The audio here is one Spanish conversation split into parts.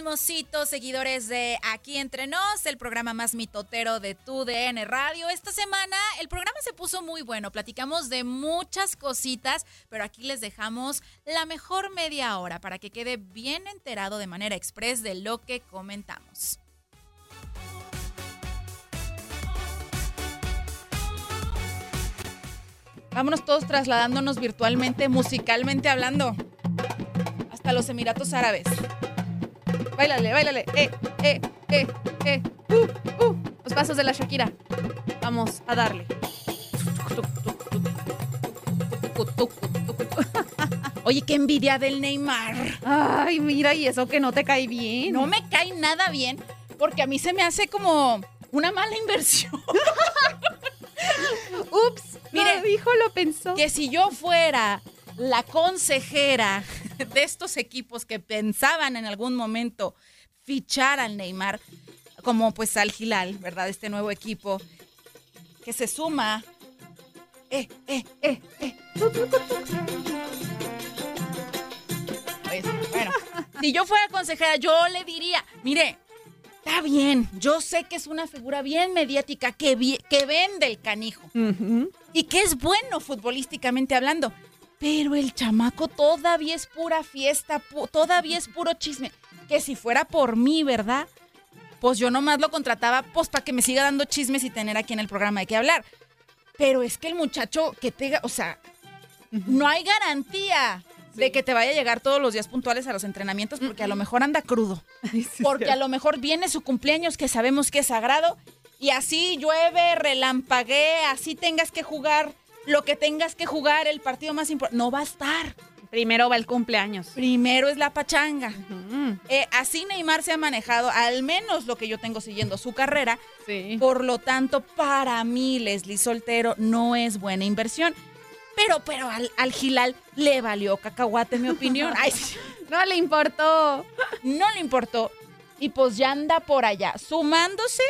Chismositos, seguidores de Aquí Entre Nos, el programa más mitotero de tu DN Radio. Esta semana el programa se puso muy bueno, platicamos de muchas cositas, pero aquí les dejamos la mejor media hora para que quede bien enterado de manera express de lo que comentamos. Vámonos todos trasladándonos virtualmente, musicalmente hablando, hasta los Emiratos Árabes. Báilale, báilale. Eh, eh, eh, eh. Uh, uh. Los pasos de la Shakira. Vamos a darle. Oye, qué envidia del Neymar. Ay, mira, y eso que no te cae bien. No me cae nada bien porque a mí se me hace como una mala inversión. Ups, Mire, mire, dijo, lo pensó. que si yo fuera la consejera de estos equipos que pensaban en algún momento fichar al Neymar, como pues al Gilal, ¿verdad? Este nuevo equipo que se suma. Eh, eh, eh, eh. Pues, bueno, si yo fuera consejera, yo le diría, mire, está bien, yo sé que es una figura bien mediática, que, vende el canijo y que es bueno futbolísticamente hablando. Pero el chamaco todavía es pura fiesta, pu- todavía es puro chisme. Que si fuera por mí, ¿verdad? Pues yo nomás lo contrataba pues para que me siga dando chismes y tener aquí en el programa de qué hablar. Pero es que el muchacho que te, o sea, no hay garantía de que te vaya a llegar todos los días puntuales a los entrenamientos porque a lo mejor anda crudo. Porque a lo mejor viene su cumpleaños que sabemos que es sagrado y así llueve, relampaguee, así tengas que jugar lo que tengas que jugar, el partido más importante. No va a estar. Primero va el cumpleaños. Primero es la pachanga. Eh, así Neymar se ha manejado, al menos lo que yo tengo siguiendo su carrera. Sí. Por lo tanto, para mí, Leslie Soltero no es buena inversión. Pero, pero al, al Gilal le valió cacahuate, en mi opinión. Ay. No le importó. no le importó. Y pues ya anda por allá, sumándose.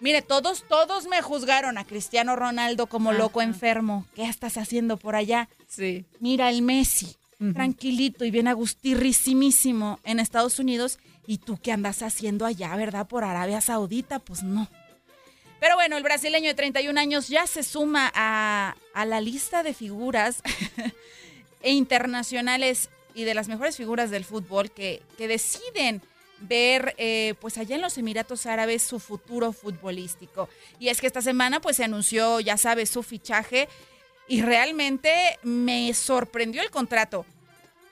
Mire, todos, todos me juzgaron a Cristiano Ronaldo como loco enfermo. ¿Qué estás haciendo por allá? Sí. Mira el Messi, tranquilito y bien agustirrisimísimo en Estados Unidos. ¿Y tú qué andas haciendo allá, verdad? Por Arabia Saudita, pues no. Pero bueno, el brasileño de 31 años ya se suma a, a la lista de figuras e internacionales y de las mejores figuras del fútbol que, que deciden ver eh, pues allá en los Emiratos Árabes su futuro futbolístico. Y es que esta semana pues se anunció, ya sabes, su fichaje y realmente me sorprendió el contrato.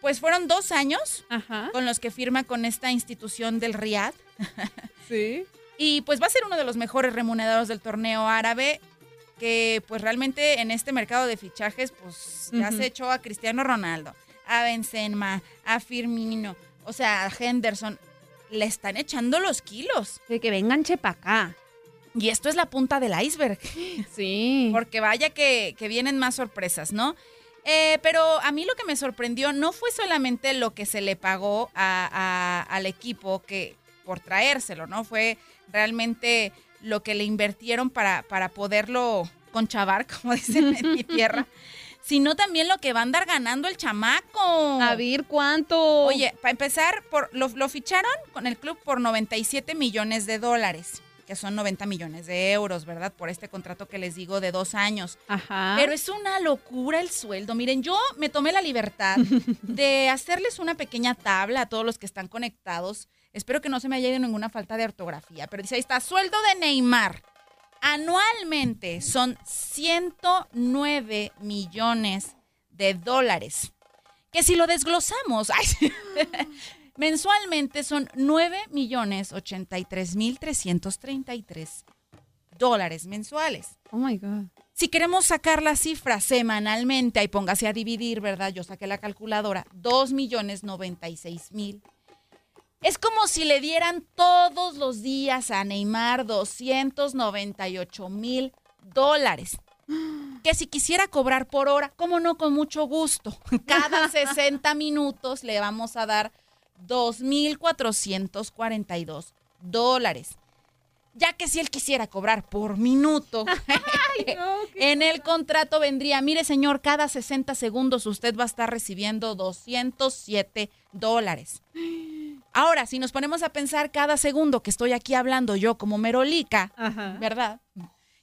pues fueron dos años Ajá. con los que firma con esta institución del Riad. Sí. Y pues va a ser uno de los mejores remunerados del torneo árabe, que pues realmente en este mercado de fichajes, pues ya Ujú. se echó a Cristiano Ronaldo, a Benzema, a Firmino, o sea, a Henderson. Le están echando los kilos. De que vengan chepa acá. Y esto es la punta del iceberg. Sí. Porque vaya que, que vienen más sorpresas, ¿no? Eh, pero a mí lo que me sorprendió no fue solamente lo que se le pagó a- a- al equipo que por traérselo, ¿no? Fue realmente lo que le invirtieron para, para poderlo conchavar, como dicen en mi tierra, sino también lo que va a andar ganando el chamaco. A ver, ¿cuánto? Oye, para empezar, por, lo, lo ficharon con el club por 97 millones de dólares, que son 90 millones de euros, ¿verdad? Por este contrato que les digo de dos años. Ajá. Pero es una locura el sueldo. Miren, yo me tomé la libertad de hacerles una pequeña tabla a todos los que están conectados. Espero que no se me haya ido ninguna falta de ortografía, pero dice ahí está, sueldo de Neymar. Anualmente son 109 millones de dólares. Que si lo desglosamos, ay, mensualmente son 9 millones 83 mil 333 dólares mensuales. Oh my God. Si queremos sacar la cifra semanalmente, ahí póngase a dividir, ¿verdad? Yo saqué la calculadora, 2 millones 96 mil. Es como si le dieran todos los días a Neymar 298 mil dólares. Que si quisiera cobrar por hora, como no, con mucho gusto. Cada 60 minutos le vamos a dar 2.442 dólares. Ya que si él quisiera cobrar por minuto, en el contrato vendría, mire señor, cada 60 segundos usted va a estar recibiendo 207 dólares. Ahora, si nos ponemos a pensar cada segundo que estoy aquí hablando yo como merolica, Ajá. ¿verdad?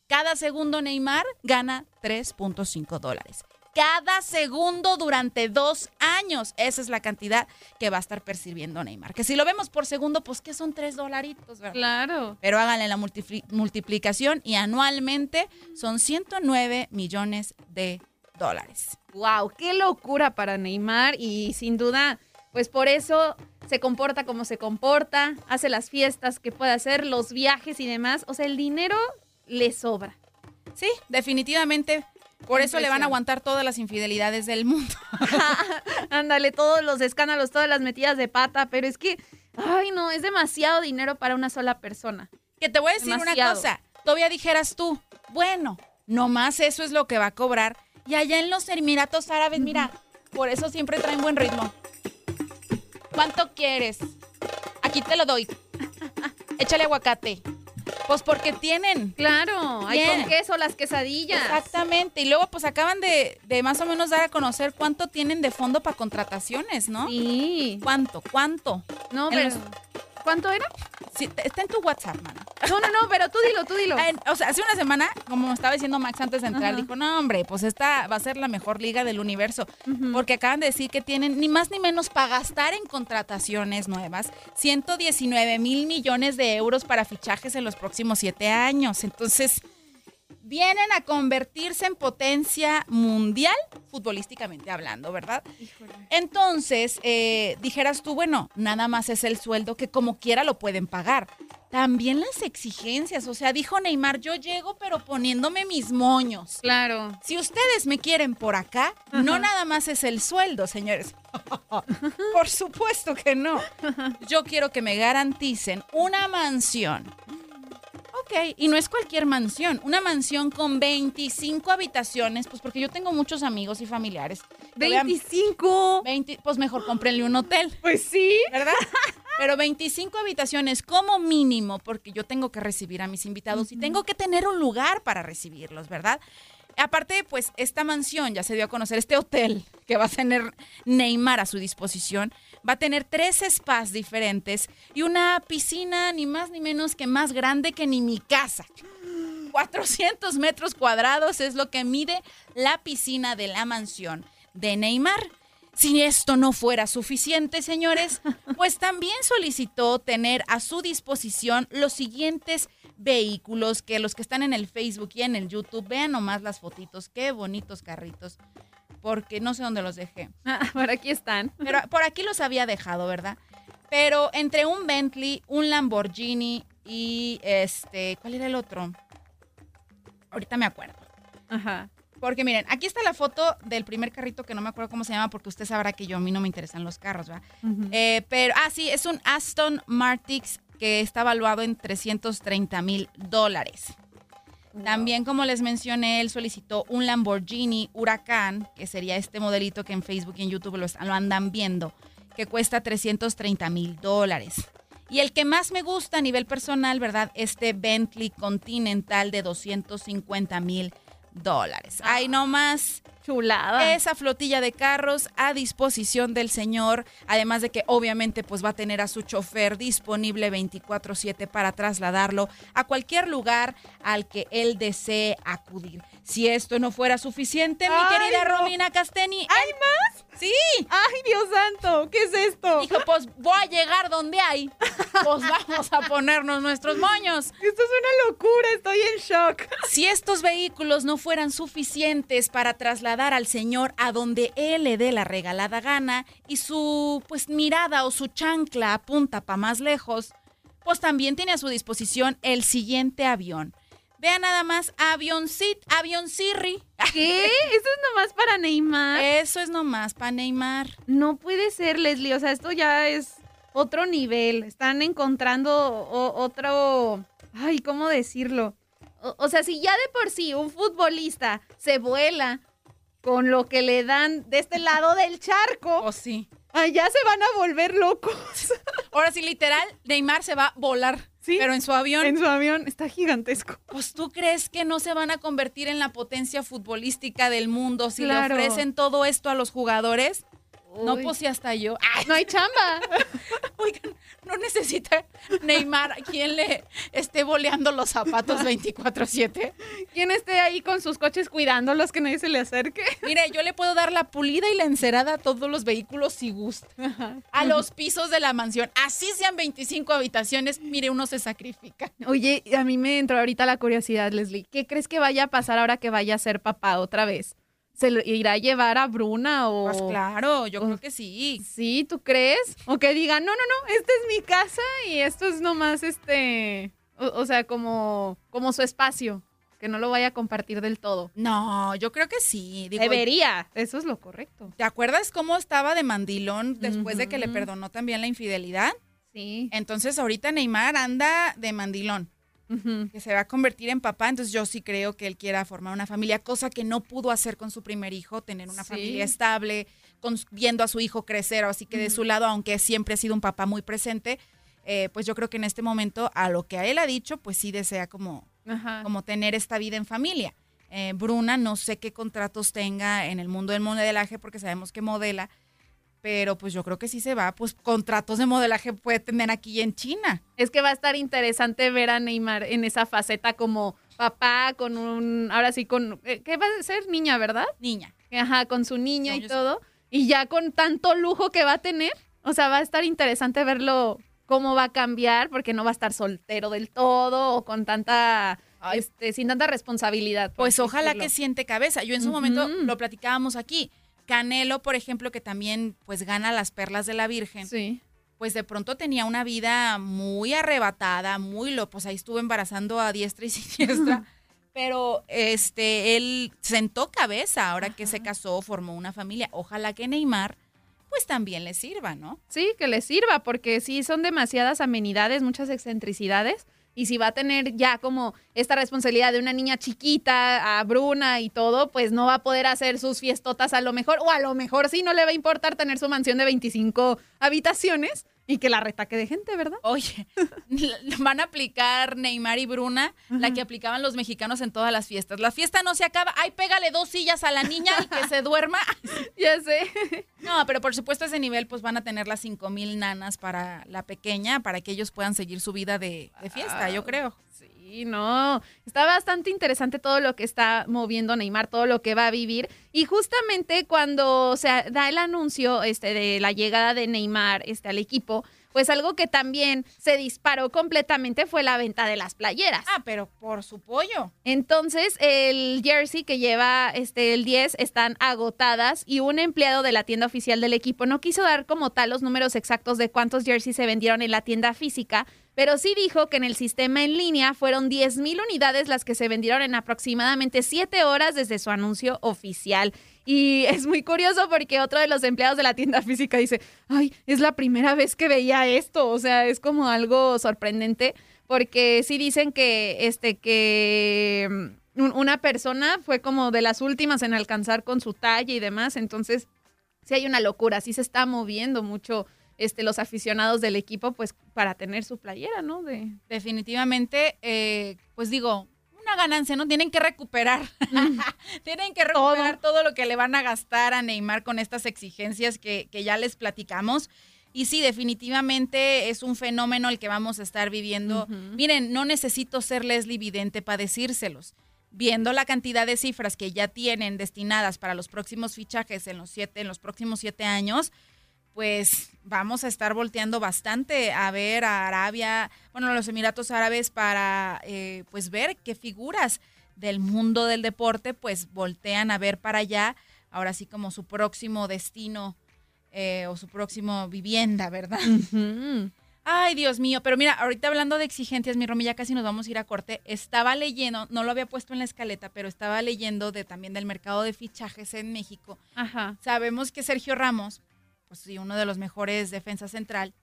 Cada segundo Neymar gana 3.5 dólares. Cada segundo durante dos años. Esa es la cantidad que va a estar percibiendo Neymar. Que si lo vemos por segundo, pues que son tres dolaritos, ¿verdad? Claro. Pero háganle la multipli- multiplicación y anualmente son 109 millones de dólares. Wow, qué locura para Neymar y sin duda, pues por eso se comporta como se comporta, hace las fiestas que puede hacer, los viajes y demás. O sea, el dinero le sobra. Sí, definitivamente. Por eso le van a aguantar todas las infidelidades del mundo. Ándale, todos los escándalos, todas las metidas de pata, pero es que, ay no, es demasiado dinero para una sola persona. Que te voy a decir una cosa. Todavía dijeras tú, bueno, nomás eso es lo que va a cobrar. Y allá en los Emiratos Árabes, mira, por eso siempre traen buen ritmo. ¿Cuánto quieres? Aquí te lo doy. Échale aguacate. Pues porque tienen. Claro, hay con queso las quesadillas. Exactamente. Y luego, pues acaban de, de más o menos dar a conocer cuánto tienen de fondo para contrataciones, ¿no? Sí. ¿Cuánto? ¿Cuánto? No, En pero. los- ¿Cuánto era? Sí, está en tu WhatsApp, mano. No, no, no, pero tú dilo, tú dilo. En- o sea, hace una semana, como me estaba diciendo Max antes de entrar, Ajá. dijo, no, hombre, pues esta va a ser la mejor liga del universo. Porque acaban de decir que tienen ni más ni menos para gastar en contrataciones nuevas 119 mil millones de euros para fichajes en los próximos siete años. Entonces, vienen a convertirse en potencia mundial, futbolísticamente hablando, ¿verdad? Entonces, eh, dijeras tú, bueno, nada más es el sueldo que como quiera lo pueden pagar. También las exigencias, o sea, dijo Neymar, yo llego pero poniéndome mis moños. Claro. Si ustedes me quieren por acá, no nada más es el sueldo, señores. por supuesto que no. Yo quiero que me garanticen una mansión. Ok, y no es cualquier mansión, una mansión con 25 habitaciones, pues porque yo tengo muchos amigos y familiares. que vean- 25. 20, pues mejor cómprenle un hotel, Pues sí. ¿verdad? Pero 25 habitaciones como mínimo, porque yo tengo que recibir a mis invitados y tengo que tener un lugar para recibirlos, ¿verdad? Aparte, pues esta mansión, ya se dio a conocer, este hotel que va a tener Neymar a su disposición, va a tener tres spas diferentes y una piscina ni más ni menos que más grande que ni mi casa. 400 metros cuadrados es lo que mide la piscina de la mansión de Neymar. Si esto no fuera suficiente, señores, pues también solicitó tener a su disposición los siguientes vehículos que los que están en el Facebook y en el YouTube, vean nomás las fotitos, qué bonitos carritos. porque no sé dónde los dejé. Ah, por aquí están. Pero por aquí los había dejado, ¿verdad? Pero entre un Bentley, un Lamborghini y este, ¿cuál era el otro? Ahorita me acuerdo. Ajá. Porque miren, aquí está la foto del primer carrito que no me acuerdo cómo se llama porque usted sabrá que yo a mí no me interesan los carros, ¿verdad? Eh, pero, ah, sí, es un Aston Martin que está valuado en 330 mil dólares. También, como les mencioné, él solicitó un Lamborghini Huracán, que sería este modelito que en Facebook y en YouTube lo, están- lo andan viendo, que cuesta 330 mil dólares. Y el que más me gusta a nivel personal, ¿verdad? Este Bentley Continental de 250 mil dólares. Ay, no más Chulada. esa flotilla de carros a disposición del señor, además de que obviamente pues va a tener a su chofer disponible 24/7 para trasladarlo a cualquier lugar al que él desee acudir. Si esto no fuera suficiente, mi querida no. Romina Casteni, ¿Hay más? sí, ¡Ay, Dios santo! ¿Qué es esto? dijo, pues voy a llegar donde hay, pues vamos a ponernos nuestros moños. Esto es una locura, estoy en shock. Si estos vehículos no fueran suficientes para trasladar al señor a donde él le dé la regalada gana y su pues mirada o su chancla apunta para más lejos, pues también tiene a su disposición el siguiente avión. Vean nada más, avioncit, avioncirri. ¿Qué? ¿Esto es nomás para Neymar? Eso es nomás para Neymar. No puede ser, Leslie. O sea, esto ya es otro nivel. Están encontrando otro. Ay, ¿cómo decirlo? O, o sea, si ya de por sí un futbolista se vuela con lo que le dan de este lado del charco, Oh, sí. allá se van a volver locos. Ahora sí, literal, Neymar se va a volar. Sí. Pero en su avión. En su avión está gigantesco. Pues tú crees que no se van a convertir en la potencia futbolística del mundo si Claro. le ofrecen todo esto a los jugadores. No, pues si hasta yo. Ay, No hay chamba. oigan, no necesita Neymar quien le esté boleando los zapatos 24-7. ¿Quién esté ahí con sus coches cuidándolos que nadie se le acerque? Mire, yo le puedo dar la pulida y la encerada a todos los vehículos si gusta. A los pisos de la mansión. Así sean 25 habitaciones, mire, uno se sacrifica. Oye, a mí me entró ahorita la curiosidad, Leslie. ¿Qué crees que vaya a pasar ahora que vaya a ser papá otra vez? ¿Se lo irá a llevar a Bruna o...? Pues claro, yo creo que sí. Sí, ¿tú crees? O que digan, no, no, no, esta es mi casa y esto es nomás este... O, o sea, como, como su espacio. Que no lo vaya a compartir del todo. No, yo creo que sí. Digo, Debería. Eso es lo correcto. ¿Te acuerdas cómo estaba de mandilón después de que le perdonó también la infidelidad? Sí. Entonces ahorita Neymar anda de mandilón, Que se va a convertir en papá, entonces yo sí creo que él quiera formar una familia, cosa que no pudo hacer con su primer hijo, tener una Sí. familia estable, con- viendo a su hijo crecer, así que de su lado, aunque siempre ha sido un papá muy presente, eh, pues yo creo que en este momento, a lo que a él ha dicho, pues sí desea como, Ajá. como tener esta vida en familia. Eh, Bruna, no sé qué contratos tenga en el mundo del modelaje, porque sabemos que modela, pero pues yo creo que sí se va, pues contratos de modelaje puede tener aquí en China. Es que va a estar interesante ver a Neymar en esa faceta como papá, con un... Ahora sí, con... eh, ¿Qué va a ser? Niña, ¿verdad? Niña. Ajá, con su niña No, y todo. Y ya con tanto lujo que va a tener. O sea, va a estar interesante verlo cómo va a cambiar, porque no va a estar soltero del todo o con tanta, Ay. este, sin tanta responsabilidad. Pues ojalá decirlo. que siente cabeza. Yo en su momento Ujú. lo platicábamos aquí. Canelo, por ejemplo, que también pues gana las perlas de la Virgen, Sí. pues de pronto tenía una vida muy arrebatada, muy lo, pues ahí estuvo embarazando a diestra y siniestra. Pero este, él sentó cabeza ahora que se casó, formó una familia. Ojalá que Neymar, pues también le sirva, ¿no? Sí, que le sirva, porque sí son demasiadas amenidades, muchas excentricidades. Y si va a tener ya como esta responsabilidad de una niña chiquita, a Bruna y todo, pues no va a poder hacer sus fiestotas a lo mejor, o a lo mejor sí no le va a importar tener su mansión de 25 habitaciones y que la retaque de gente, ¿verdad? Oye, van a aplicar Neymar y Bruna la que aplicaban los mexicanos en todas las fiestas. La fiesta no se acaba, ay, pégale dos sillas a la niña y que se duerma. Ya sé. No, pero por supuesto ese nivel pues van a tener las cinco mil nanas para la pequeña, para que ellos puedan seguir su vida de, de fiesta, yo creo. Sí, no. Está bastante interesante todo lo que está moviendo Neymar, todo lo que va a vivir. Y justamente cuando se da el anuncio este, de la llegada de Neymar este, al equipo, pues algo que también se disparó completamente fue la venta de las playeras. Ah, pero por su pollo. Entonces, el jersey que lleva este el 10 están agotadas y un empleado de la tienda oficial del equipo no quiso dar como tal los números exactos de cuántos jerseys se vendieron en la tienda física, pero sí dijo que en el sistema en línea fueron 10.000 unidades las que se vendieron en aproximadamente 7 horas desde su anuncio oficial. Y es muy curioso porque otro de los empleados de la tienda física dice, ay, es la primera vez que veía esto. O sea, es como algo sorprendente porque sí dicen que, este, que mm, una persona fue como de las últimas en alcanzar con su talla y demás. Entonces, sí hay una locura, sí se está moviendo mucho este, los aficionados del equipo, pues para tener su playera, ¿no? De... Definitivamente, eh, pues digo, una ganancia, ¿no? Tienen que recuperar. Tienen que recuperar todo. lo que le van a gastar a Neymar con estas exigencias que, que, ya les platicamos. Y sí, definitivamente es un fenómeno el que vamos a estar viviendo. Miren, no necesito ser Leslie Vidente para decírselos. Viendo la cantidad de cifras que ya tienen destinadas para los próximos fichajes en los siete, en los próximos siete años, pues vamos a estar volteando bastante a ver a Arabia, bueno, a los Emiratos Árabes para eh, pues ver qué figuras del mundo del deporte pues voltean a ver para allá, ahora sí como su próximo destino eh, o su próximo vivienda, ¿verdad? Ay, Dios mío, pero mira, ahorita hablando de exigencias, mi Romy, ya casi nos vamos a ir a corte. Estaba leyendo, no lo había puesto en la escaleta, pero estaba leyendo de también del mercado de fichajes en México. Ajá. Sabemos que Sergio Ramos pues sí, uno de los mejores defensas central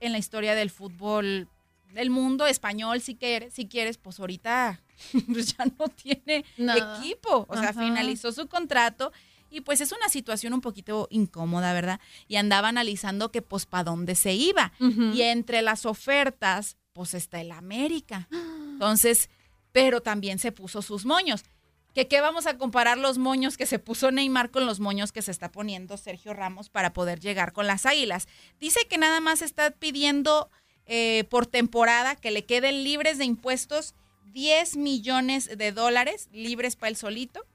en la historia del fútbol del mundo español, si quieres, si quieres, pues ahorita pues ya no tiene equipo, o sea, finalizó su contrato y pues es una situación un poquito incómoda, ¿verdad? Y andaba analizando que pues para dónde se iba. Y entre las ofertas, pues está el América. Entonces, pero también se puso sus moños que qué vamos a comparar los moños que se puso Neymar con los moños que se está poniendo Sergio Ramos para poder llegar con las Águilas. Dice que nada más está pidiendo eh, por temporada que le queden libres de impuestos 10 millones de dólares libres para el solito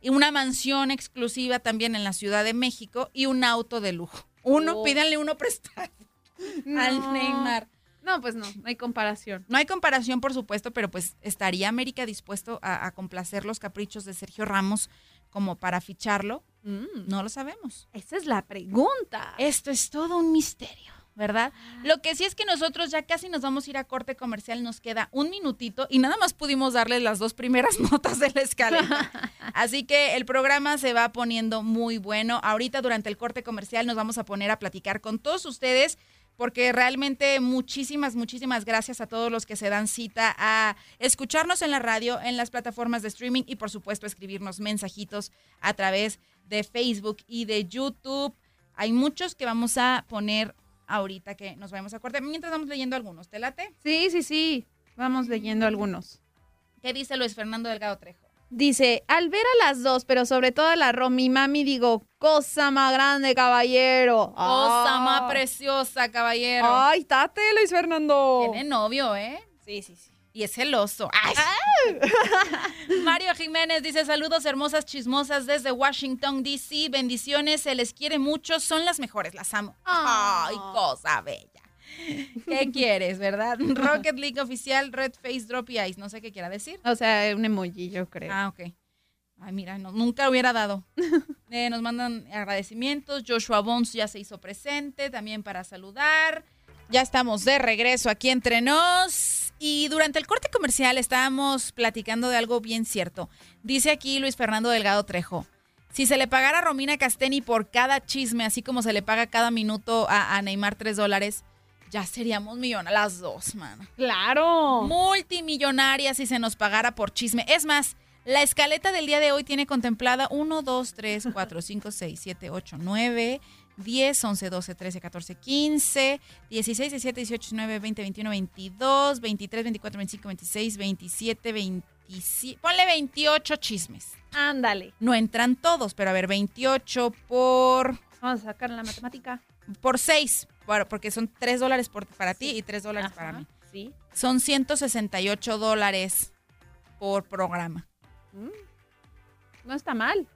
y una mansión exclusiva también en la Ciudad de México y un auto de lujo. Uno, oh. pídanle uno prestado al Neymar. No, pues no, no hay comparación. No hay comparación, por supuesto, pero pues estaría América dispuesto a, complacer los caprichos de Sergio Ramos como para ficharlo. Mm. No lo sabemos. Esa es la pregunta. Esto es todo un misterio. ¿verdad? Lo que sí es que nosotros ya casi nos vamos a ir a corte comercial, nos queda un minutito y nada más pudimos darle las dos primeras notas de la escalera. Así que el programa se va poniendo muy bueno. Ahorita durante el corte comercial nos vamos a poner a platicar con todos ustedes porque realmente muchísimas, muchísimas gracias a todos los que se dan cita a escucharnos en la radio, en las plataformas de streaming y por supuesto escribirnos mensajitos a través de Facebook y de YouTube. Hay muchos que vamos a poner ahorita que nos vamos a acordar. Mientras vamos leyendo algunos, ¿te late? Sí, sí, sí. Vamos leyendo algunos. ¿Qué dice Luis Fernando Delgado Trejo? Dice, al ver a las dos, pero sobre todo a la Romy Mami, digo, cosa más grande, caballero. Cosa más preciosa, caballero. Ay, tate, Luis Fernando. Tiene novio, ¿eh? Sí, sí, sí. Y es celoso. Ay. Mario Jiménez dice, saludos hermosas chismosas desde Washington, D.C. Bendiciones, se les quiere mucho, son las mejores, las amo. Ay, cosa bella. ¿Qué quieres, verdad? Rocket League oficial, Red Face, Drop y Ice. No sé qué quiera decir. O sea, un emoji, yo creo. Ah, ok. Ay, mira, nunca hubiera dado. Eh, nos mandan agradecimientos. Joshua Bones ya se hizo presente también para saludar. Ya estamos de regreso aquí entre nos. Y durante el corte comercial estábamos platicando de algo bien cierto. Dice aquí Luis Fernando Delgado Trejo. Si se le pagara a Romina Casteni por cada chisme, así como se le paga cada minuto a, a Neymar tres dólares, ya seríamos millonarias las dos, man. Claro. Multimillonarias si se nos pagara por chisme. Es más, la escaleta del día de hoy tiene contemplada 1, 2, 3, 4, 5, 6, 7, 8, 9, 10, 11, 12, 13, 14, 15, 16, 17, 18, 19, 20, 21, 22, 23, 24, 25, 26, 27, 27. Ponle 28 chismes. Ándale. No entran todos, pero a ver, 28 por. Vamos a sacar la matemática. Por 6 porque son 3 dólares para ti y 3 dólares para mí. Sí. Son 168 dólares por programa. Mm. No está mal.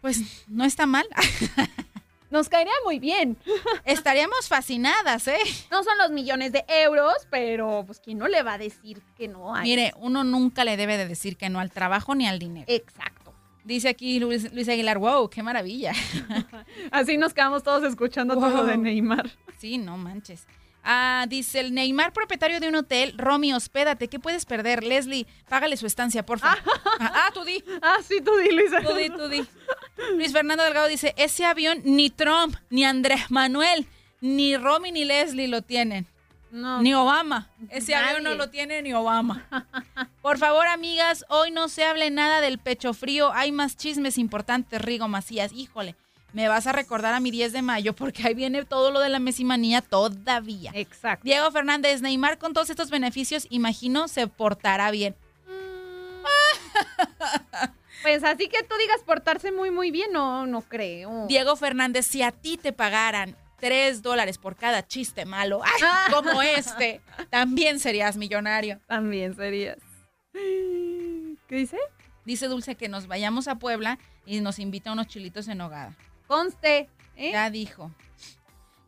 Pues no está mal. Nos caería muy bien. Estaríamos fascinadas, ¿eh? No son los millones de euros, pero pues quién no le va a decir que no hay. Mire, uno nunca le debe de decir que no al trabajo ni al dinero. Exacto. Dice aquí Luis, Luis Aguilar, wow, qué maravilla. Así nos quedamos todos escuchando todo de Neymar. Sí, no manches. Ah, dice el Neymar, propietario de un hotel. Romy, hospédate. ¿Qué puedes perder? Leslie, págale su estancia, porfa. ah, ah, tú di. Ah, sí, tú di, Luisa. Tú di, tú di. Luis Fernando Delgado dice, ese avión ni Trump, ni Andrés Manuel, ni Romy, ni Leslie lo tienen. No. Ni Obama. Ese avión no Nadie. lo tiene ni Obama. Por favor, amigas, hoy no se hable nada del pecho frío. Hay más chismes importantes, Rigo Macías. Híjole, me vas a recordar a mi 10 de mayo porque ahí viene todo lo de la mesimanía todavía. Exacto. Diego Fernández, Neymar con todos estos beneficios, imagino, se portará bien. Pues así que tú digas portarse muy, muy bien, no, no creo. Diego Fernández, si a ti te pagaran 3 dólares por cada chiste malo, ¡ay, como este, también serías millonario. También serías. ¿Qué dice? Dice Dulce que nos vayamos a Puebla y nos invita a unos chilitos en hogada. Conste. ¿eh? Ya dijo.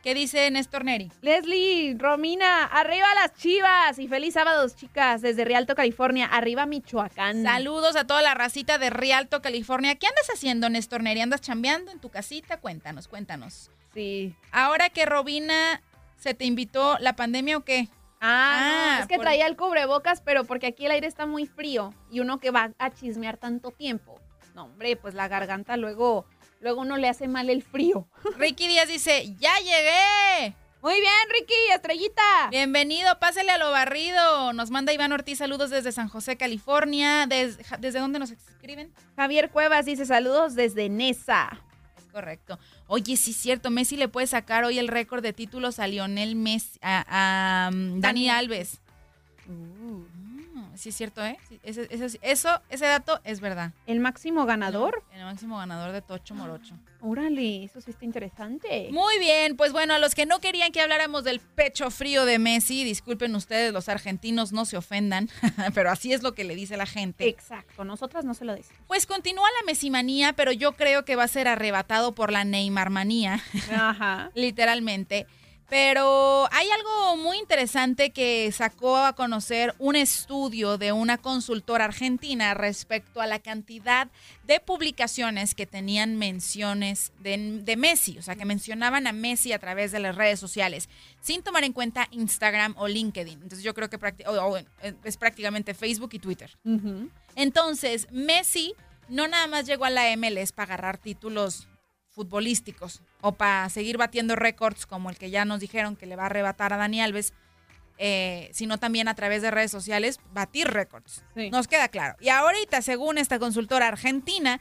¿Qué dice Néstor Neri? Leslie, Romina, arriba las chivas y feliz sábado, chicas, desde Rialto, California, arriba Michoacán. Saludos a toda la racita de Rialto, California. ¿Qué andas haciendo, Néstor Neri? ¿Andas chambeando en tu casita? Cuéntanos, cuéntanos. Sí. Ahora que Robina se te invitó, ¿la pandemia o qué? Ah, Ah, es que por- traía el cubrebocas, pero porque aquí el aire está muy frío y uno que va a chismear tanto tiempo. No, hombre, pues la garganta luego, luego uno le hace mal el frío. Ricky Díaz dice, ¡ya llegué! Muy bien, Ricky, estrellita. Bienvenido, pásele a lo barrido. Nos manda Iván Ortiz saludos desde San José, California. ¿Des- ¿Desde dónde nos escriben? Javier Cuevas dice saludos desde Nesa. Es correcto. Oye, sí es cierto, Messi le puede sacar hoy el récord de títulos a Lionel Messi, a, a, um, Dani Dani. Alves. Uh. Sí es cierto, ¿eh? Sí, ese, ese- eso, ese dato es verdad. El máximo ganador. El máximo ganador de Tocho Morocho. Órale, eso sí está interesante. Muy bien, pues bueno, a los que no querían que habláramos del pecho frío de Messi, disculpen ustedes, los argentinos no se ofendan, pero así es lo que le dice la gente. Exacto, nosotras no se lo decimos. Pues continúa la Messimanía, pero yo creo que va a ser arrebatado por la Neymarmanía, Ajá. literalmente. Pero hay algo muy interesante que sacó a conocer un estudio de una consultora argentina respecto a la cantidad de publicaciones que tenían menciones de, de Messi, o sea, que mencionaban a Messi a través de las redes sociales, sin tomar en cuenta Instagram o LinkedIn. Entonces yo creo que eh, es prácticamente Facebook y Twitter. Entonces, Messi no nada más llegó a la MLS para agarrar títulos futbolísticos o para seguir batiendo récords como el que ya nos dijeron que le va a arrebatar a Dani Alves, eh, sino también a través de redes sociales batir récords. Sí. Nos queda claro. Y ahorita, según esta consultora argentina,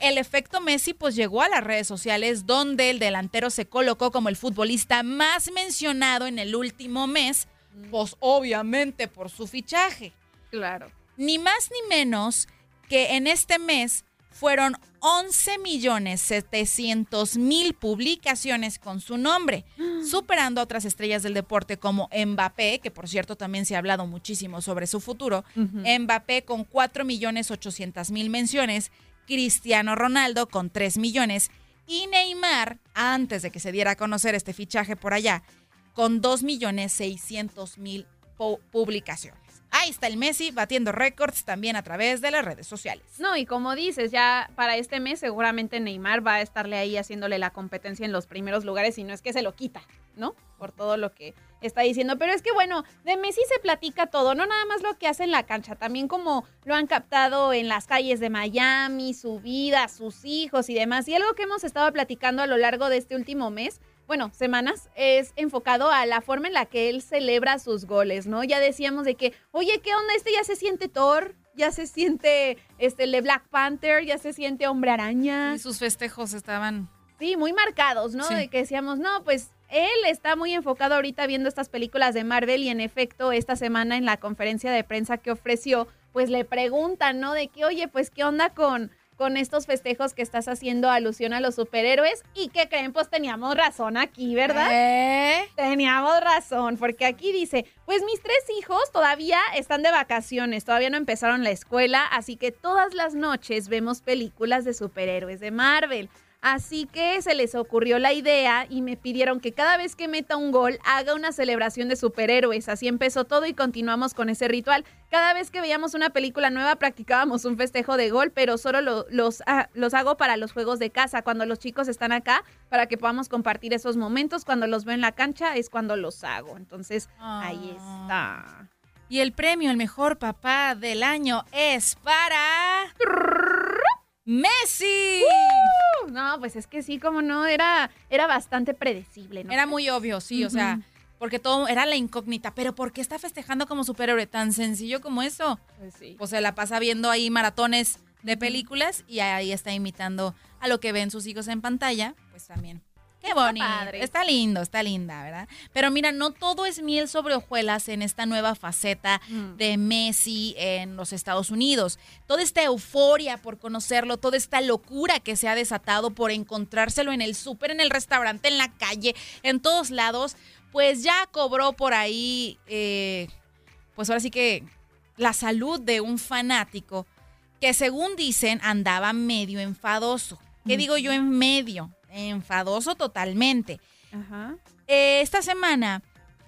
el efecto Messi pues llegó a las redes sociales donde el delantero se colocó como el futbolista más mencionado en el último mes, pues obviamente por su fichaje Claro. ni más ni menos que en este mes fueron 11 millones 700 mil publicaciones con su nombre, superando a otras estrellas del deporte como Mbappé, que por cierto también se ha hablado muchísimo sobre su futuro, Mbappé con 4 millones 800 mil menciones, Cristiano Ronaldo con 3 millones y Neymar, antes de que se diera a conocer este fichaje por allá, con 2 millones 600 mil pu- publicaciones. Ahí está el Messi batiendo récords también a través de las redes sociales. No, y como dices, ya para este mes seguramente Neymar va a estarle ahí haciéndole la competencia en los primeros lugares y no es que se lo quita, ¿no? Por todo lo que está diciendo. Pero es que bueno, de Messi se platica todo, no nada más lo que hace en la cancha, también como lo han captado en las calles de Miami, su vida, sus hijos y demás. Y algo que hemos estado platicando a lo largo de este último mes bueno, semanas, es enfocado a la forma en la que él celebra sus goles, ¿no? Ya decíamos de que, oye, ¿qué onda? Este ya se siente Thor, ya se siente este, el de Black Panther, ya se siente Hombre Araña. Y sus festejos estaban... Sí, muy marcados, ¿no? Sí. De que decíamos, no, pues él está muy enfocado ahorita viendo estas películas de Marvel y en efecto esta semana en la conferencia de prensa que ofreció, pues le preguntan, ¿no? De que, oye, pues qué onda con, con estos festejos que estás haciendo alusión a los superhéroes y que creen, pues teníamos razón aquí, ¿verdad? ¿Eh? Teníamos razón, porque aquí dice, pues mis tres hijos todavía están de vacaciones, todavía no empezaron la escuela, así que todas las noches vemos películas de superhéroes de Marvel. Así que se les ocurrió la idea y me pidieron que cada vez que meta un gol haga una celebración de superhéroes. Así empezó todo y continuamos con ese ritual. Cada vez que veíamos una película nueva practicábamos un festejo de gol, pero solo lo- los, ah, los hago para los juegos de casa, cuando los chicos están acá, para que podamos compartir esos momentos. Cuando los veo en la cancha es cuando los hago. Entonces, ahí está. Y el premio, el mejor papá del año, es para. ¡Messi! Uh, No, pues es que sí, como no, era, era bastante predecible, ¿no? Era muy obvio, sí, o sea, porque todo era la incógnita. Pero ¿por qué está festejando como superhéroe tan sencillo como eso? Pues sí. Pues se la pasa viendo ahí maratones de películas y ahí está imitando a lo que ven sus hijos en pantalla, pues también. Qué bonito. padre. Está lindo, está linda, ¿verdad? Pero mira, no todo es miel sobre hojuelas en esta nueva faceta Mm. de Messi en los Estados Unidos. Toda esta euforia por conocerlo, toda esta locura que se ha desatado por encontrárselo en el súper, en el restaurante, en la calle, en todos lados, pues ya cobró por ahí, eh, pues ahora sí que la salud de un fanático que según dicen andaba medio enfadoso. ¿Qué digo yo en medio? Enfadoso totalmente. Ajá. Eh, esta semana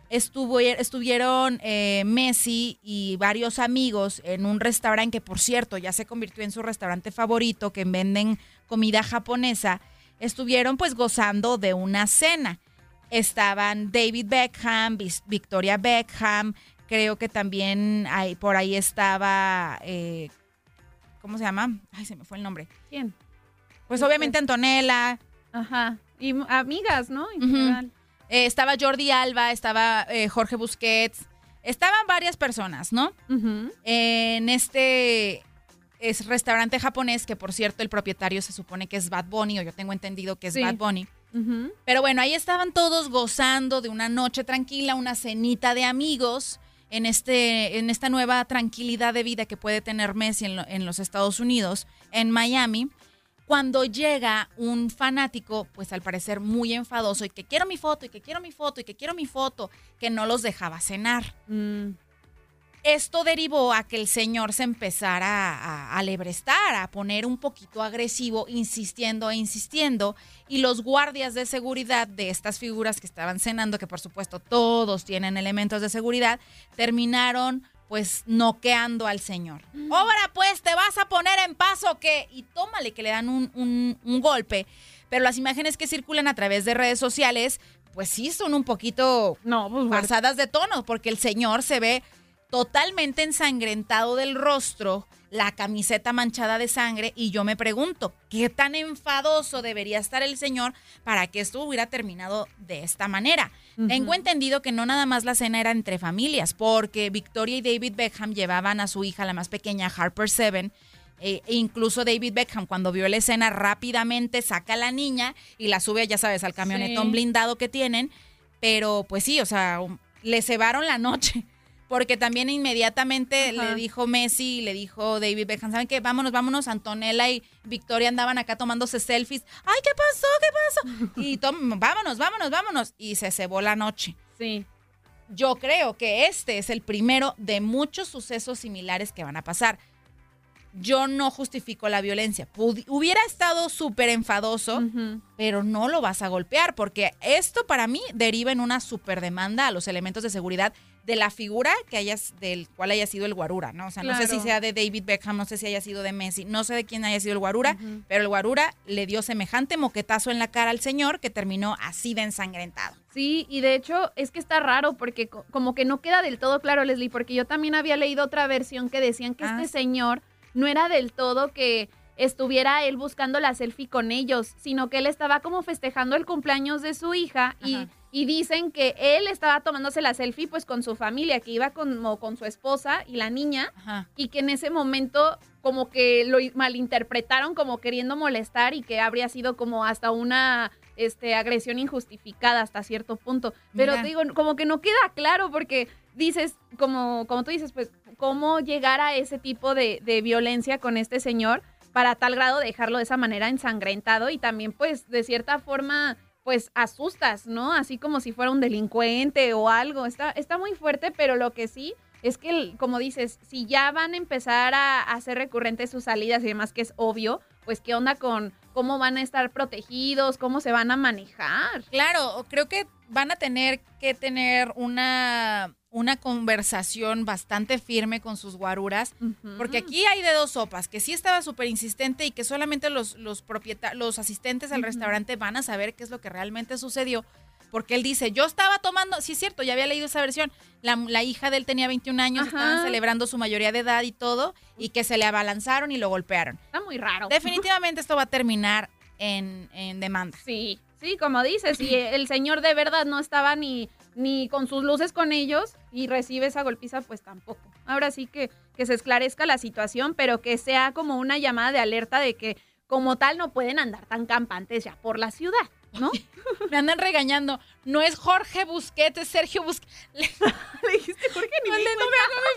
estuvo, estuvieron eh, Messi y varios amigos en un restaurante que, por cierto, ya se convirtió en su restaurante favorito, que venden comida japonesa. Estuvieron pues gozando de una cena. Estaban David Beckham, Victoria Beckham, creo que también por ahí estaba, eh, ¿cómo se llama? Ay, se me fue el nombre. ¿Quién? Pues obviamente Antonella, Ajá. Y amigas, ¿no? En Ujú. general. Eh, estaba Jordi Alba, estaba eh, Jorge Busquets, estaban varias personas, ¿no? En este es restaurante japonés, que por cierto el propietario se supone que es Bad Bunny, o yo tengo entendido que es Sí. Bad Bunny. Pero bueno, ahí estaban todos gozando de una noche tranquila, una cenita de amigos en, este, en esta nueva tranquilidad de vida que puede tener Messi en, lo- en los Estados Unidos, en Miami. Cuando llega un fanático, pues al parecer muy enfadoso, y que quiero mi foto, y que quiero mi foto, y que quiero mi foto, que no los dejaba cenar. Mm. Esto derivó a que el señor se empezara a, a alebrestar, a poner un poquito agresivo, insistiendo e insistiendo. Y los guardias de seguridad de estas figuras que estaban cenando, que por supuesto todos tienen elementos de seguridad, terminaron pues noqueando al señor. Ahora pues te vas a poner en paso que... Y tómale que le dan un, un- un golpe. Pero las imágenes que circulan a través de redes sociales, pues sí son un poquito No, pues pasadas de tono, porque el señor se ve totalmente ensangrentado del rostro, la camiseta manchada de sangre, y yo me pregunto, ¿qué tan enfadoso debería estar el señor para que esto hubiera terminado de esta manera? Tengo entendido que no nada más la cena era entre familias, porque Victoria y David Beckham llevaban a su hija, la más pequeña, Harper Seven, e incluso David Beckham, cuando vio la escena, rápidamente saca a la niña y la sube, ya sabes, al camionetón Sí. blindado que tienen. Pero pues sí, o sea, le cebaron la noche. Porque también inmediatamente Ajá. le dijo Messi, le dijo David Beckham, ¿saben qué? Vámonos, vámonos. Antonella y Victoria andaban acá tomándose selfies. ¡Ay, qué pasó! ¿Qué pasó? Y vámonos, vámonos, vámonos. Y se cebó la noche. Sí. Yo creo que este es el primero de muchos sucesos similares que van a pasar. Yo no justifico la violencia. Hubiera estado súper enfadoso, pero no lo vas a golpear, porque esto para mí deriva en una super demanda a los elementos de seguridad de la figura que hayas, del cual haya sido el guarura, ¿no? O sea, no sé si sea de David Beckham, no sé si haya sido de Messi, no sé de quién haya sido el guarura, pero el guarura le dio semejante moquetazo en la cara al señor que terminó así de ensangrentado. Sí, y de hecho es que está raro porque co- como que no queda del todo claro, Leslie, porque yo también había leído otra versión que decían que Ah, este sí. señor no era del todo que estuviera él buscando la selfie con ellos, sino que él estaba como festejando el cumpleaños de su hija Ajá. y dicen que él estaba tomándose la selfie pues con su familia, que iba como con su esposa y la niña Ajá. y que en ese momento como que lo malinterpretaron como queriendo molestar y que habría sido como hasta una este, agresión injustificada hasta cierto punto. Pero Mira. te digo, como que no queda claro porque dices, como, como tú dices, pues, ¿cómo llegar a ese tipo de, de violencia con este señor para tal grado de dejarlo de esa manera ensangrentado y también pues de cierta forma pues asustas, ¿no? Así como si fuera un delincuente o algo. Está, está muy fuerte, pero lo que sí es que, como dices, si ya van a empezar a hacer recurrentes sus salidas y demás, que es obvio, pues qué onda con, cómo van a estar protegidos, cómo se van a manejar. Claro, creo que van a tener que tener una, una conversación bastante firme con sus guaruras, porque aquí hay de dos sopas, que sí estaba súper insistente y que solamente los, los, los asistentes al restaurante van a saber qué es lo que realmente sucedió, porque él dice, yo estaba tomando, sí es cierto, ya había leído esa versión, la, hija de él tenía 21 años, estaban celebrando su mayoría de edad y todo, y que se le abalanzaron y lo golpearon. Está muy raro. Definitivamente esto va a terminar en, en demanda. Sí, sí, como dices, y el señor de verdad no estaba ni, ni con sus luces con ellos y recibe esa golpiza, pues tampoco. Ahora sí que, que se esclarezca la situación, pero que sea como una llamada de alerta de que como tal no pueden andar tan campantes ya por la ciudad. ¿no? Me andan regañando. No es Jorge Busquets, es Sergio Busquets. Le, dijiste Jorge ni no, me,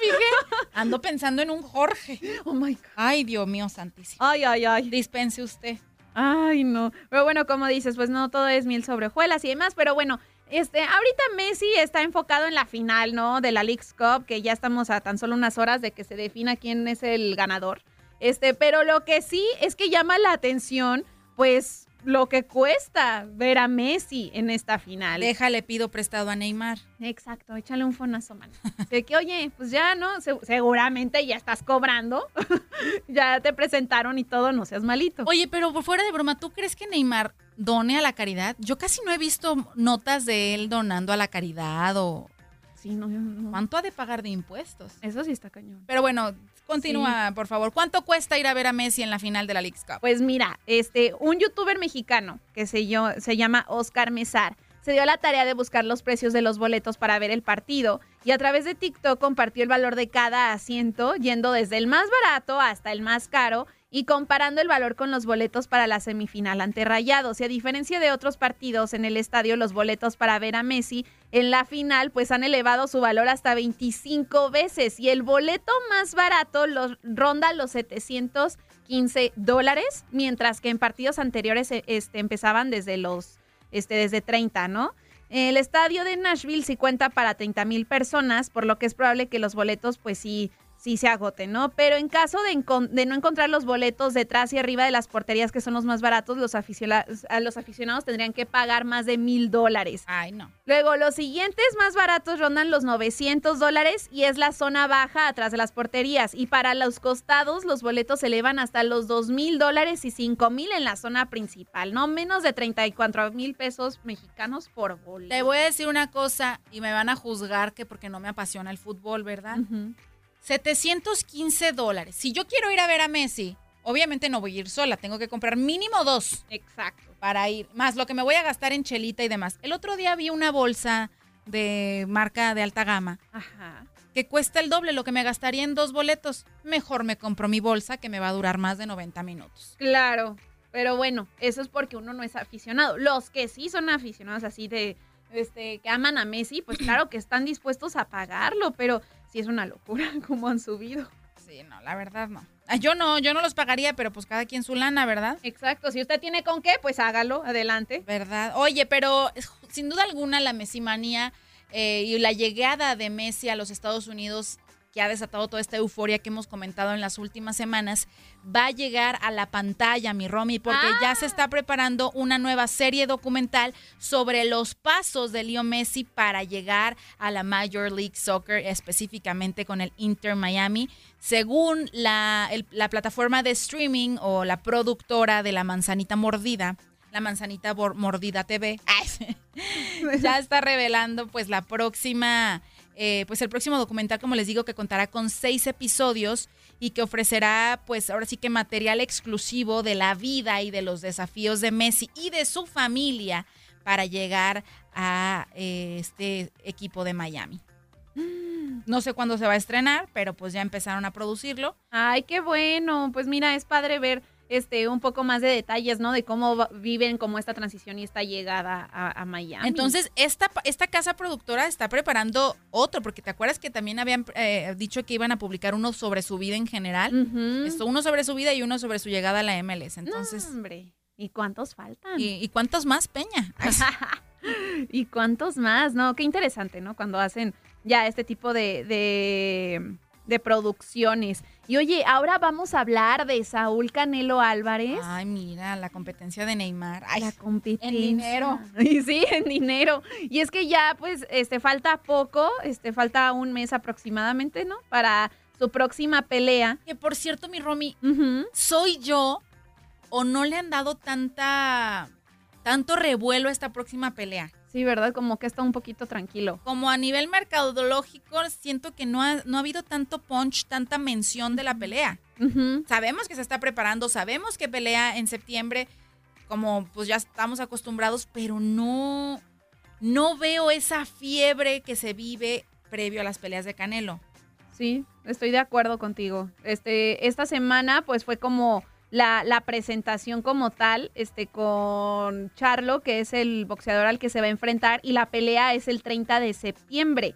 fijé. Ando pensando en un Jorge. Oh my God. Ay, Dios mío, santísimo. Ay, ay, ay. Dispense usted. Ay, no. Pero bueno, como dices, pues no todo es mil sobre hojuelas y demás, pero bueno, este, ahorita Messi está enfocado en la final, ¿no? De la League's Cup, que ya estamos a tan solo unas horas de que se defina quién es el ganador. Este, pero lo que sí es que llama la atención, pues lo que cuesta ver a Messi en esta final. Déjale, pido prestado a Neymar. Exacto, échale un fonazo, man. De que, oye, pues ya, ¿no? seguramente ya estás cobrando. ya te presentaron y todo, no seas malito. Oye, pero por fuera de broma, ¿tú crees que Neymar done a la caridad? Yo casi no he visto notas de él donando a la caridad o... Sí, no, no. ¿Cuánto ha de pagar de impuestos? Eso sí está cañón. Pero bueno, Continúa, por favor. ¿Cuánto cuesta ir a ver a Messi en la final de la League Cup? Pues mira, este, un youtuber mexicano que se, yo, se llama Oscar Mesar se dio la tarea de buscar los precios de los boletos para ver el partido y a través de TikTok compartió el valor de cada asiento, yendo desde el más barato hasta el más caro y comparando el valor con los boletos para la semifinal ante Rayados. Y a diferencia de otros partidos en el estadio, los boletos para ver a Messi en la final pues han elevado su valor hasta 25 veces y el boleto más barato los, ronda los 715 dólares, mientras que en partidos anteriores eh, este, empezaban desde los este, desde 30, ¿no? El estadio de Nashville sí cuenta para 30 mil personas, por lo que es probable que los boletos pues sí sí se agote, ¿no? Pero en caso de, de, no encontrar los boletos detrás y arriba de las porterías que son los más baratos, los, aficionados, los aficionados tendrían que pagar más de mil dólares. Ay, no. Luego, los siguientes más baratos rondan los 900 dólares y es la zona baja atrás de las porterías. Y para los costados, los boletos se elevan hasta los dos mil dólares y cinco mil en la zona principal, ¿no? Menos de 34 mil pesos mexicanos por boleto. Te voy a decir una cosa y me van a juzgar que porque no me apasiona el fútbol, ¿verdad? 715 dólares. Si yo quiero ir a ver a Messi, obviamente no voy a ir sola, tengo que comprar mínimo dos. Exacto. Para ir, más lo que me voy a gastar en chelita y demás. El otro día vi una bolsa de marca de alta gama. Ajá. Que cuesta el doble lo que me gastaría en dos boletos. Mejor me compro mi bolsa que me va a durar más de 90 minutos. Claro, pero bueno, eso es porque uno no es aficionado. Los que sí son aficionados así de, este, que aman a Messi, pues claro que están dispuestos a pagarlo, pero sí es una locura cómo han subido. Sí, no, la verdad no. Ah, yo no, yo no los pagaría, pero pues cada quien su lana, ¿verdad? Exacto, si usted tiene con qué, pues hágalo, adelante. ¿Verdad? Oye, pero sin duda alguna la mesimanía eh, y la llegada de Messi a los Estados Unidos que ha desatado toda esta euforia que hemos comentado en las últimas semanas, va a llegar a la pantalla, mi Romy, porque ya se está ah. preparando una nueva serie documental sobre los pasos de Leo Messi para llegar a la Major League Soccer, específicamente con el Inter Miami. Según la, la plataforma de streaming o la productora de La Manzanita Mordida, la manzanita mordida TV, ya está revelando pues la próxima eh, pues el próximo documental, como les digo, que contará con seis episodios y que ofrecerá, pues ahora sí que material exclusivo de la vida y de los desafíos de Messi y de su familia para llegar a eh, este equipo de Miami. No sé cuándo se va a estrenar, pero pues ya empezaron a producirlo. Ay, qué bueno. Pues mira, es padre ver este, un poco más de detalles, ¿no? De cómo viven como esta transición y esta llegada a, Miami. Entonces, esta, esta casa productora está preparando otro, porque te acuerdas que también habían eh, dicho que iban a publicar uno sobre su vida en general. Esto, uno sobre su vida y uno sobre su llegada a la MLS. Entonces. hombre. ¿Y cuántos faltan? ¿Y, cuántos más, Peña? ¿Y cuántos más? No, qué interesante, ¿no? Cuando hacen ya este tipo de de producciones. Y oye, ahora vamos a hablar de Saúl Canelo Álvarez. Ay, mira, la competencia de Neymar. Ay, la competencia. en dinero. Y sí, en dinero. Y es que ya, pues, este, falta poco, este, falta un mes aproximadamente, ¿no? Para su próxima pelea. Que por cierto, mi Romy. ¿soy yo o no le han dado tanta tanto revuelo a esta próxima pelea? Sí, ¿verdad? Como que está un poquito tranquilo. Como a nivel mercadológico, siento que no ha, no ha habido tanto punch, tanta mención de la pelea. Sabemos que se está preparando, sabemos que pelea en septiembre, como pues ya estamos acostumbrados, pero no, no veo esa fiebre que se vive previo a las peleas de Canelo. Sí, estoy de acuerdo contigo. Este, esta semana, pues, fue como la, la presentación como tal, este, con Charlo, que es el boxeador al que se va a enfrentar, y la pelea es el 30 de septiembre.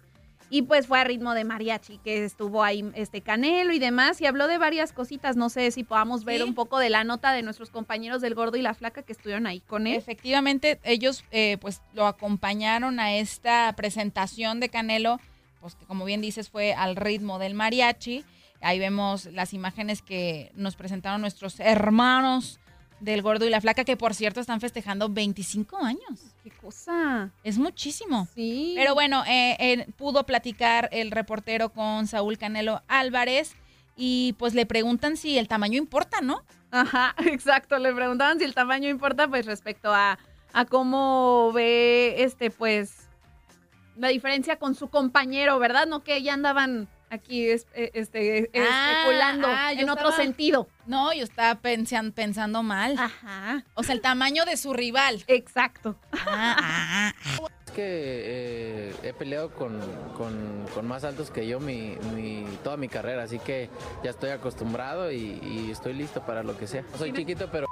Y pues fue a ritmo de mariachi, que estuvo ahí este Canelo y demás, y habló de varias cositas. No sé si podamos ver Sí. un poco de la nota de nuestros compañeros del Gordo y la Flaca que estuvieron ahí con él. Efectivamente, ellos eh, pues lo acompañaron a esta presentación de Canelo, pues que como bien dices fue al ritmo del mariachi. Ahí vemos las imágenes que nos presentaron nuestros hermanos del Gordo y la Flaca, que por cierto están festejando 25 años. ¿Qué cosa? Es muchísimo. Sí. Pero bueno, eh, eh, pudo platicar el reportero con Saúl Canelo Álvarez y pues le preguntan si el tamaño importa, ¿no? Ajá, exacto. Le preguntaban si el tamaño importa, pues respecto a, a cómo ve este, pues, la diferencia con su compañero, ¿verdad? No que ya andaban aquí es- eh, este, Ah, especulando ah, en otro estaba- sentido. No, yo estaba pensan- pensando mal. Ajá. O sea, el tamaño de su rival. Exacto. Ah. Es que eh, he peleado con, con- con más altos que yo mi, mi- toda mi carrera, así que ya estoy acostumbrado y, y estoy listo para lo que sea. Soy chiquito, pero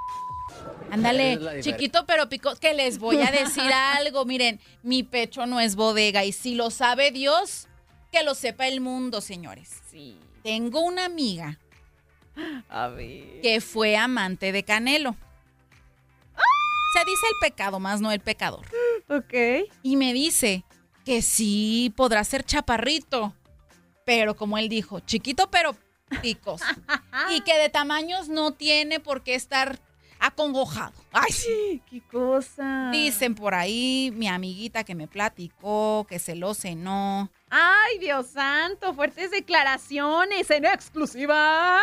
Ándale, chiquito pero pico. Que les voy a decir algo. Miren, mi pecho no es bodega y si lo sabe Dios, que lo sepa el mundo, señores. Sí. Tengo una amiga A ver. que fue amante de Canelo. Se dice el pecado, más no el pecador. Ok. Y me dice que sí podrá ser chaparrito, pero como él dijo, chiquito pero picos. y que de tamaños no tiene por qué estar acongojado. Ay, sí. ¿Qué cosa? Dicen por ahí mi amiguita que me platicó, que se lo cenó. Ay, Dios santo, fuertes declaraciones en exclusiva.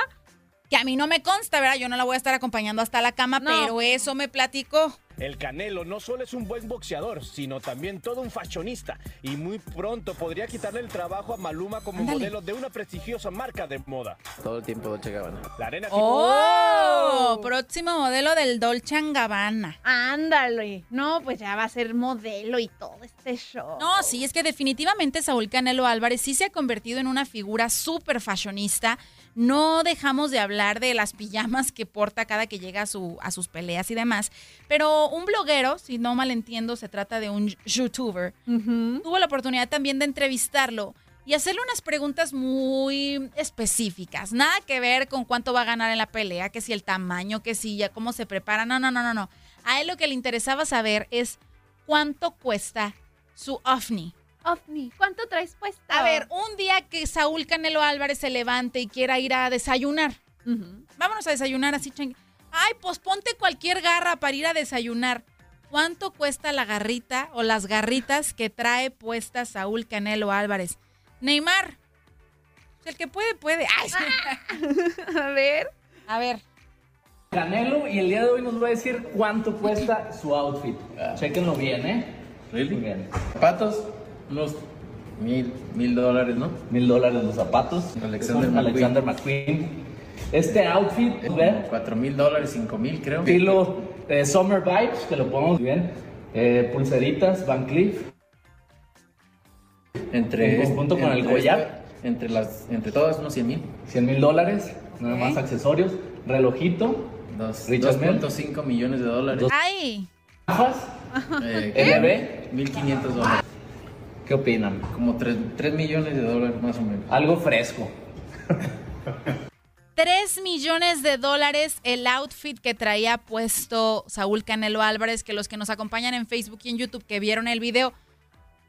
Que a mí no me consta, ¿verdad? Yo no la voy a estar acompañando hasta la cama, No. pero eso me platicó. El Canelo no solo es un buen boxeador, sino también todo un fashionista. Y muy pronto podría quitarle el trabajo a Maluma como modelo de una prestigiosa marca de moda. todo el tiempo Dolce Gabbana. La arena ¡Oh! Próximo modelo del Dolce Gabbana. Ándale. No, pues ya va a ser modelo y todo este show. No, sí, es que definitivamente Saúl Canelo Álvarez sí se ha convertido en una figura súper fashionista. No dejamos de hablar de las pijamas que porta cada que llega a, su, a sus peleas y demás. Pero un bloguero, si no mal entiendo, se trata de un youtuber, tuvo la oportunidad también de entrevistarlo y hacerle unas preguntas muy específicas. Nada que ver con cuánto va a ganar en la pelea, que si el tamaño, que si ya cómo se prepara. No, no, no, no, no. A él lo que le interesaba saber es cuánto cuesta su ovni. ¿Cuánto traes puesto? A ver, un día que Saúl Canelo Álvarez se levante y quiera ir a desayunar. Vámonos a desayunar así, ching- Ay, pues ponte cualquier garra para ir a desayunar. ¿Cuánto cuesta la garrita o las garritas que trae puesta Saúl Canelo Álvarez? Neymar. El que puede, puede. Ay, sí. A ver. A ver. Canelo y el día de hoy nos va a decir cuánto cuesta su outfit. Chequenlo bien, ¿eh? Muy bien. Zapatos, unos mil, mil dólares, ¿no? Mil dólares los zapatos. Alexander McQueen. Alexander McQueen. Este outfit, ¿ve? Cuatro mil dólares, cinco mil creo. Estilo eh, Summer Vibes, que lo podemos bien. Eh, pulseritas, Van Cleef. Entre, En conjunto con el collar. este- entre, las, entre todas, unos cien mil. 100 mil dólares, nada más accesorios. Relojito, Dos- Richard Mille. 2.5 millones de dólares. Dos- Ay. gafas, Eh, LB. 1.500 dólares. ¿Qué opinan? Como 3, millones de dólares más o menos. Algo fresco. 3 millones de dólares el outfit que traía puesto Saúl Canelo Álvarez, que los que nos acompañan en Facebook y en YouTube que vieron el video,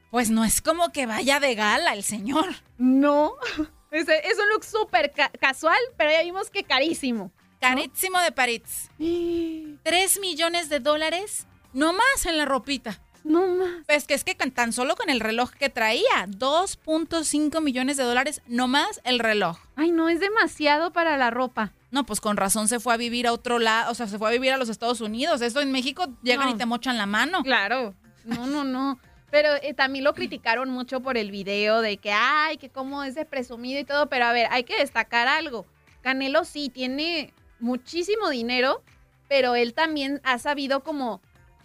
pues no es como que vaya de gala el señor. No. Es, es un look súper ca- casual, pero ya vimos que carísimo. Carísimo de París. Tres millones de dólares, no más en la ropita. No más. Pues que es que tan solo con el reloj que traía, 2.5 millones de dólares, no más el reloj. Ay, no, es demasiado para la ropa. No, pues con razón se fue a vivir a otro lado, o sea, se fue a vivir a los Estados Unidos. Esto en México llegan No. y te mochan la mano. Claro. No, no, no. Pero eh, también lo criticaron mucho por el video de que, ay, que cómo es de presumido y todo. Pero a ver, hay que destacar algo. Canelo sí tiene muchísimo dinero, pero él también ha sabido como,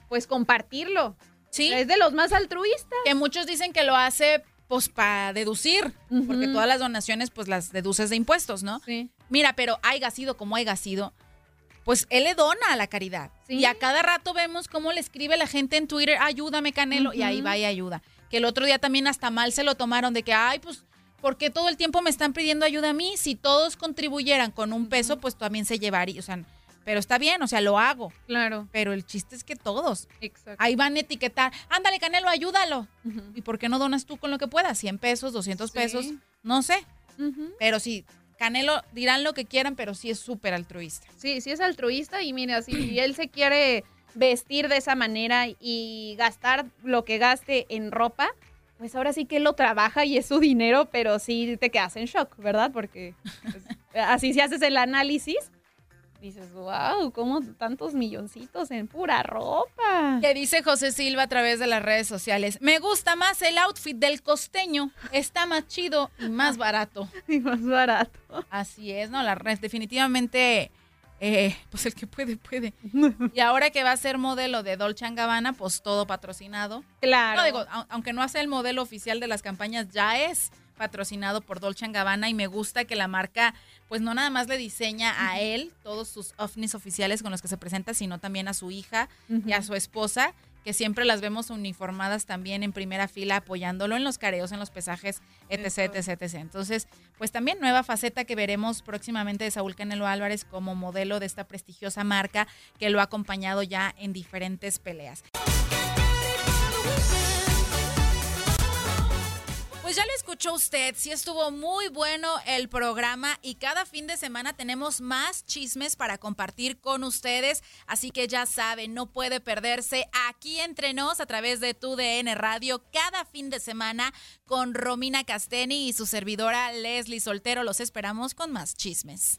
pues, compartirlo. Sí. Es de los más altruistas. Que muchos dicen que lo hace pues para deducir, porque todas las donaciones pues las deduces de impuestos, ¿no? Sí. Mira, pero haya sido como haya sido, pues él le dona a la caridad. Y a cada rato vemos cómo le escribe la gente en Twitter, ayúdame Canelo, y ahí va y ayuda. Que el otro día también hasta mal se lo tomaron de que, ay, pues, ¿por qué todo el tiempo me están pidiendo ayuda a mí? Si todos contribuyeran con un peso, pues también se llevaría, o sea, pero está bien, o sea, lo hago. Claro. Pero el chiste es que todos. Exacto. Ahí van a etiquetar, ándale Canelo, ayúdalo. ¿Y por qué no donas tú con lo que puedas? 100 pesos, 200 Sí. pesos, no sé. Pero sí, Canelo dirán lo que quieran, pero sí es súper altruista. Sí, sí es altruista y mira, si él se quiere vestir de esa manera y gastar lo que gaste en ropa, pues ahora sí que él lo trabaja y es su dinero, pero sí te quedas en shock, ¿verdad? Porque pues, así si haces el análisis, dices, wow, ¿cómo tantos milloncitos en pura ropa? Que dice José Silva a través de las redes sociales. Me gusta más el outfit del costeño. Está más chido y más barato. Y más barato. Así es, ¿no? La red definitivamente, eh, pues el que puede, puede. Y ahora que va a ser modelo de Dolce Gabbana, pues todo patrocinado. Claro. No digo, au- aunque no hace el modelo oficial de las campañas, ya es patrocinado por Dolce Gabbana y me gusta que la marca pues no nada más le diseña a él todos sus ovnis oficiales con los que se presenta, sino también a su hija y a su esposa, que siempre las vemos uniformadas también en primera fila apoyándolo en los careos, en los pesajes, etc, etc, etc. Entonces, pues también nueva faceta que veremos próximamente de Saúl Canelo Álvarez como modelo de esta prestigiosa marca que lo ha acompañado ya en diferentes peleas. Pues ya lo escuchó usted, sí estuvo muy bueno el programa y cada fin de semana tenemos más chismes para compartir con ustedes, así que ya saben, no puede perderse aquí entre nos a través de tu DN Radio cada fin de semana con Romina Casteni y su servidora Leslie Soltero. Los esperamos con más chismes.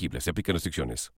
elegibles. Se aplican restricciones.